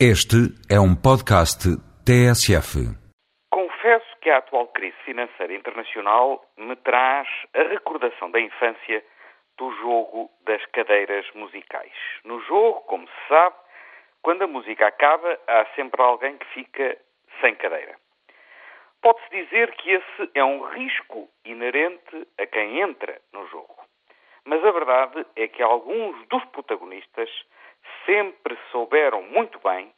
Este é um podcast TSF. Confesso que a atual crise financeira internacional me traz a recordação da infância do jogo das cadeiras musicais. No jogo, como se sabe, quando a música acaba, há sempre alguém que fica sem cadeira. Pode-se dizer que esse é um risco inerente a quem entra no jogo. Mas a verdade é que alguns dos protagonistas sempre souberam muito bem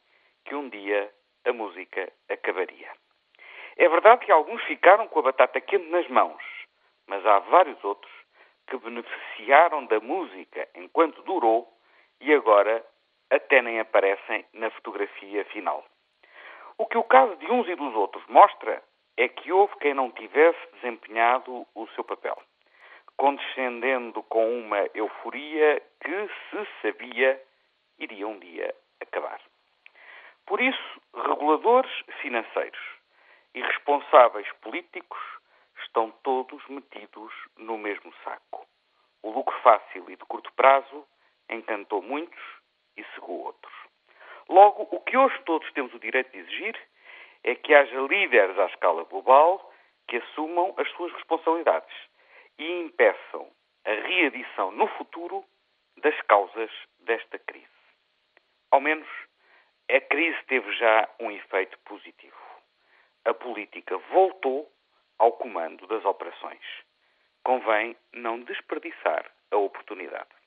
que um dia a música acabaria. É verdade que alguns ficaram com a batata quente nas mãos, mas há vários outros que beneficiaram da música enquanto durou e agora até nem aparecem na fotografia final. O que o caso de uns e dos outros mostra é que houve quem não tivesse desempenhado o seu papel, condescendendo com uma euforia que se sabia iria um dia acabar. Por isso, reguladores financeiros e responsáveis políticos estão todos metidos no mesmo saco. O lucro fácil e de curto prazo encantou muitos e cegou outros. Logo, o que hoje todos temos o direito de exigir é que haja líderes à escala global que assumam as suas responsabilidades e impeçam a readição no futuro das causas desta crise. Ao menos, a crise teve já um efeito positivo. A política voltou ao comando das operações. Convém não desperdiçar a oportunidade.